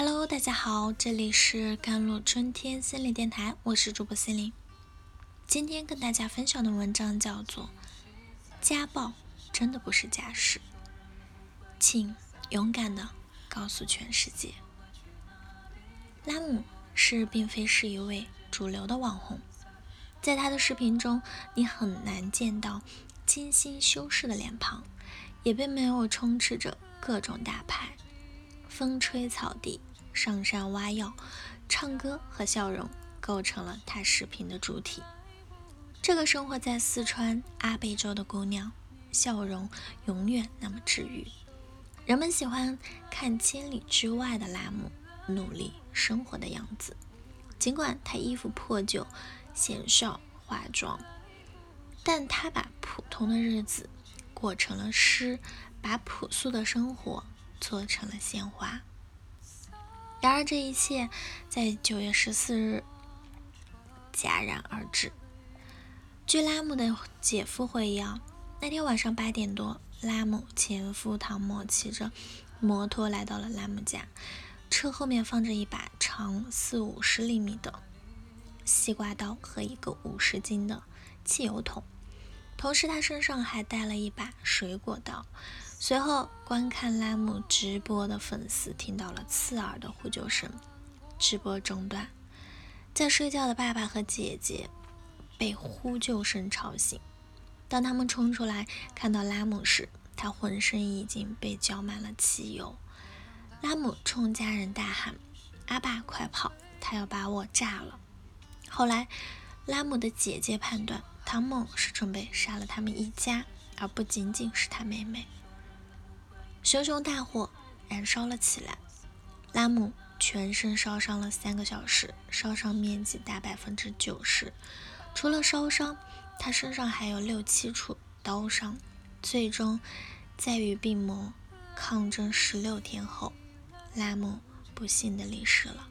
Hello，大家好，这里是甘露春天心理电台，我是主播心灵。今天跟大家分享的文章叫做《家暴真的不是家事》，请勇敢的告诉全世界。拉姆是并非是一位主流的网红，在他的视频中，你很难见到精心修饰的脸庞，也并没有充斥着各种大牌。风吹草低，上山挖药，唱歌和笑容构成了他视频的主体。这个生活在四川阿坝州的姑娘，笑容永远那么治愈。人们喜欢看千里之外的拉姆努力生活的样子。尽管她衣服破旧、鲜少化妆，但她把普通的日子过成了诗，把朴素的生活。做成了鲜花。然而，这一切在九月十四日戛然而止。据拉姆的姐夫回忆，那天晚上八点多，拉姆前夫唐某骑着摩托来到了拉姆家，车后面放着一把长四五十厘米的西瓜刀和一个五十斤的汽油桶，同时他身上还带了一把水果刀。随后，观看拉姆直播的粉丝听到了刺耳的呼救声，直播中断。在睡觉的爸爸和姐姐被呼救声吵醒。当他们冲出来看到拉姆时，他浑身已经被浇满了汽油。拉姆冲家人大喊：“阿爸，快跑！他要把我炸了！”后来，拉姆的姐姐判断唐某是准备杀了他们一家，而不仅仅是他妹妹。熊熊大火燃烧了起来，拉姆全身烧伤了三个小时，烧伤面积达百分之九十。除了烧伤，他身上还有六七处刀伤。最终，在与病魔抗争十六天后，拉姆不幸的离世了。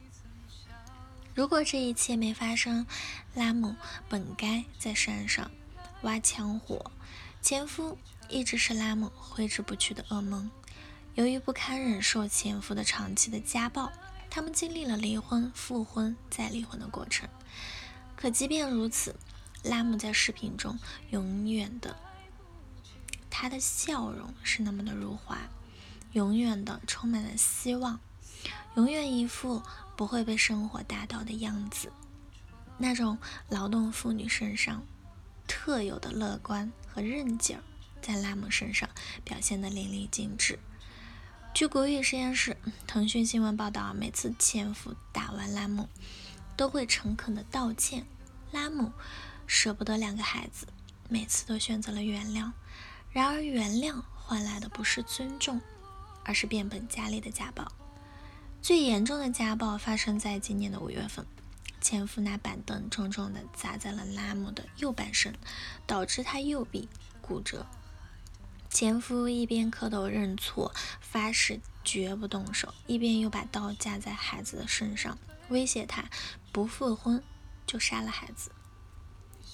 如果这一切没发生，拉姆本该在山上挖枪火。前夫一直是拉姆挥之不去的噩梦。由于不堪忍受前夫的长期的家暴，他们经历了离婚、复婚再离婚的过程。可即便如此，拉姆在视频中永远的，他的笑容是那么的如花，永远的充满了希望，永远一副不会被生活打倒的样子。那种劳动妇女身上特有的乐观和韧劲儿，在拉姆身上表现得淋漓尽致。据国语实验室、腾讯新闻报道，每次前夫打完拉姆，都会诚恳的道歉。拉姆舍不得两个孩子，每次都选择了原谅。然而，原谅换来的不是尊重，而是变本加厉的家暴。最严重的家暴发生在今年的五月份，前夫拿板凳重重的砸在了拉姆的右半身，导致他右臂骨折。前夫一边磕头认错，发誓绝不动手，一边又把刀架在孩子的身上，威胁他不复婚就杀了孩子。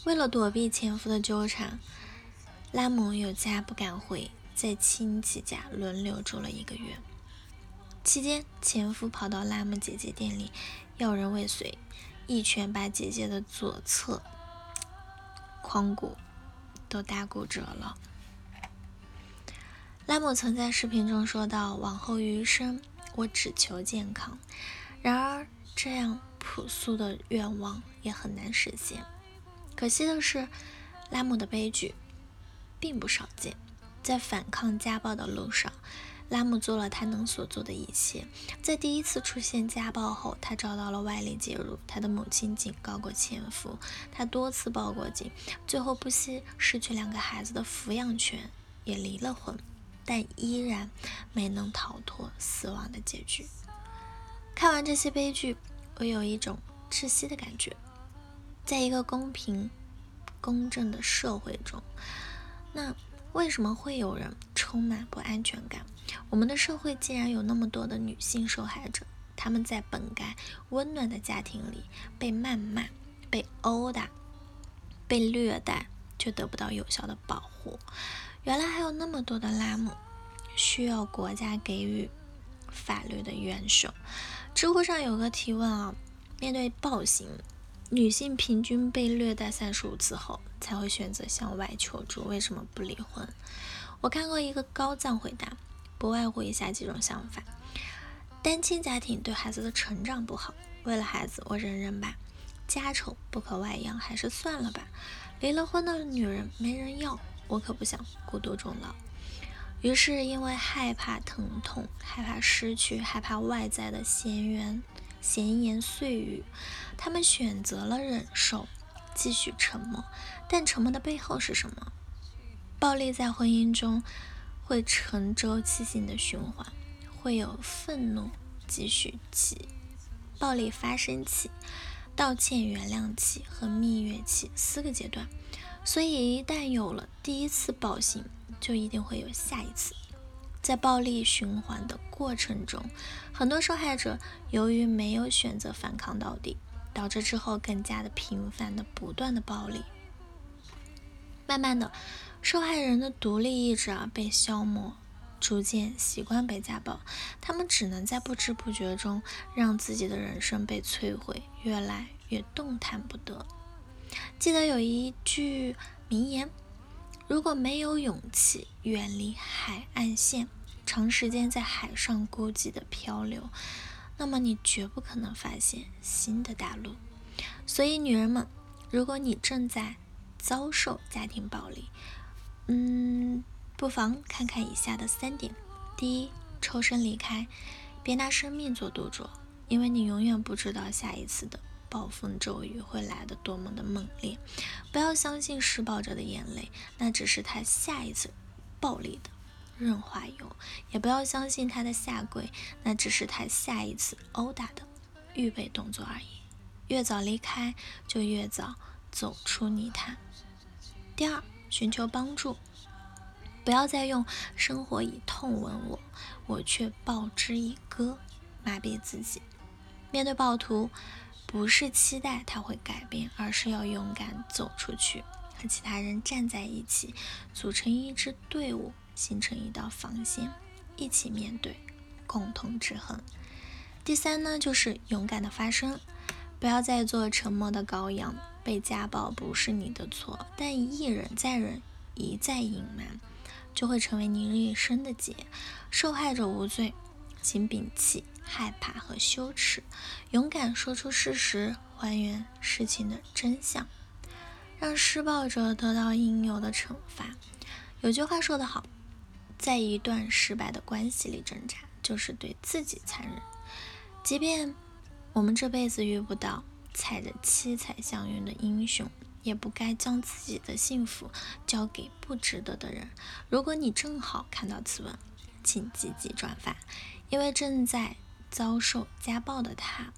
为了躲避前夫的纠缠，拉姆有家不敢回，在亲戚家轮流住了一个月。期间，前夫跑到拉姆姐姐店里要人未遂，一拳把姐姐的左侧髋骨都打骨折了。拉姆曾在视频中说到：“往后余生，我只求健康。”然而，这样朴素的愿望也很难实现。可惜的是，拉姆的悲剧并不少见。在反抗家暴的路上，拉姆做了他能所做的一切。在第一次出现家暴后，他找到了外力介入。他的母亲警告过前夫，他多次报过警，最后不惜失去两个孩子的抚养权，也离了婚。但依然没能逃脱死亡的结局。看完这些悲剧，我有一种窒息的感觉。在一个公平、公正的社会中，那为什么会有人充满不安全感？我们的社会竟然有那么多的女性受害者，她们在本该温暖的家庭里被谩骂、被殴打、被虐待，却得不到有效的保护。原来还有那么多的拉姆需要国家给予法律的援手，知乎上有个提问啊，面对暴行，女性平均被虐待三十五次后才会选择向外求助，为什么不离婚？我看过一个高赞回答，不外乎以下几种想法：单亲家庭对孩子的成长不好，为了孩子我忍忍吧；家丑不可外扬，还是算了吧；离了婚的女人没人要，我可不想孤独终老。于是，因为害怕疼痛，害怕失去，害怕外在的闲言闲言碎语，他们选择了忍受，继续沉默。但沉默的背后是什么？暴力在婚姻中会成周期性的循环，会有愤怒继续起，暴力发生期、道歉原谅期和蜜月期四个阶段。所以，一旦有了第一次暴行，就一定会有下一次。在暴力循环的过程中，很多受害者由于没有选择反抗到底，导致之后更加的频繁的不断的暴力。慢慢的，受害人的独立意志啊被消磨，逐渐习惯被家暴，他们只能在不知不觉中让自己的人生被摧毁，越来越动弹不得。记得有一句名言：如果没有勇气远离海岸线，长时间在海上孤寂的漂流，那么你绝不可能发现新的大陆。所以，女人们，如果你正在遭受家庭暴力，嗯，不妨看看以下的三点：第一，抽身离开，别拿生命做赌注，因为你永远不知道下一次的。暴风骤雨会来的多么的猛烈！不要相信施暴者的眼泪，那只是他下一次暴力的润滑油；也不要相信他的下跪，那只是他下一次殴打的预备动作而已。越早离开，就越早走出泥潭。第二，寻求帮助，不要再用“生活以痛吻我，我却报之以歌”麻痹自己。面对暴徒。不是期待他会改变，而是要勇敢走出去，和其他人站在一起，组成一支队伍，形成一道防线，一起面对，共同制衡。第三呢，就是勇敢的发声，不要再做沉默的羔羊。被家暴不是你的错，但一忍再忍，一再隐瞒，就会成为你一生的劫。受害者无罪。请摒弃害怕和羞耻，勇敢说出事实，还原事情的真相，让施暴者得到应有的惩罚。有句话说得好，在一段失败的关系里挣扎，就是对自己残忍。即便我们这辈子遇不到踩着七彩祥云的英雄，也不该将自己的幸福交给不值得的人。如果你正好看到此文，请积极转发。因为正在遭受家暴的他，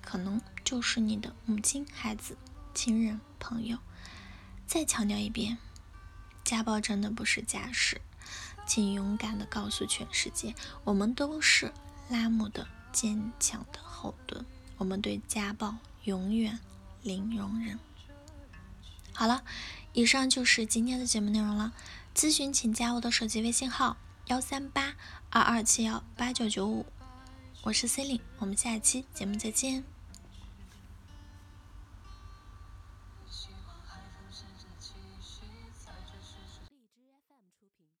可能就是你的母亲、孩子、亲人、朋友。再强调一遍，家暴真的不是家事，请勇敢的告诉全世界，我们都是拉姆的坚强的后盾，我们对家暴永远零容忍。好了，以上就是今天的节目内容了。咨询请加我的手机微信号。幺三八二二七幺八九九五，我是 Celine，，我们下期节目再见。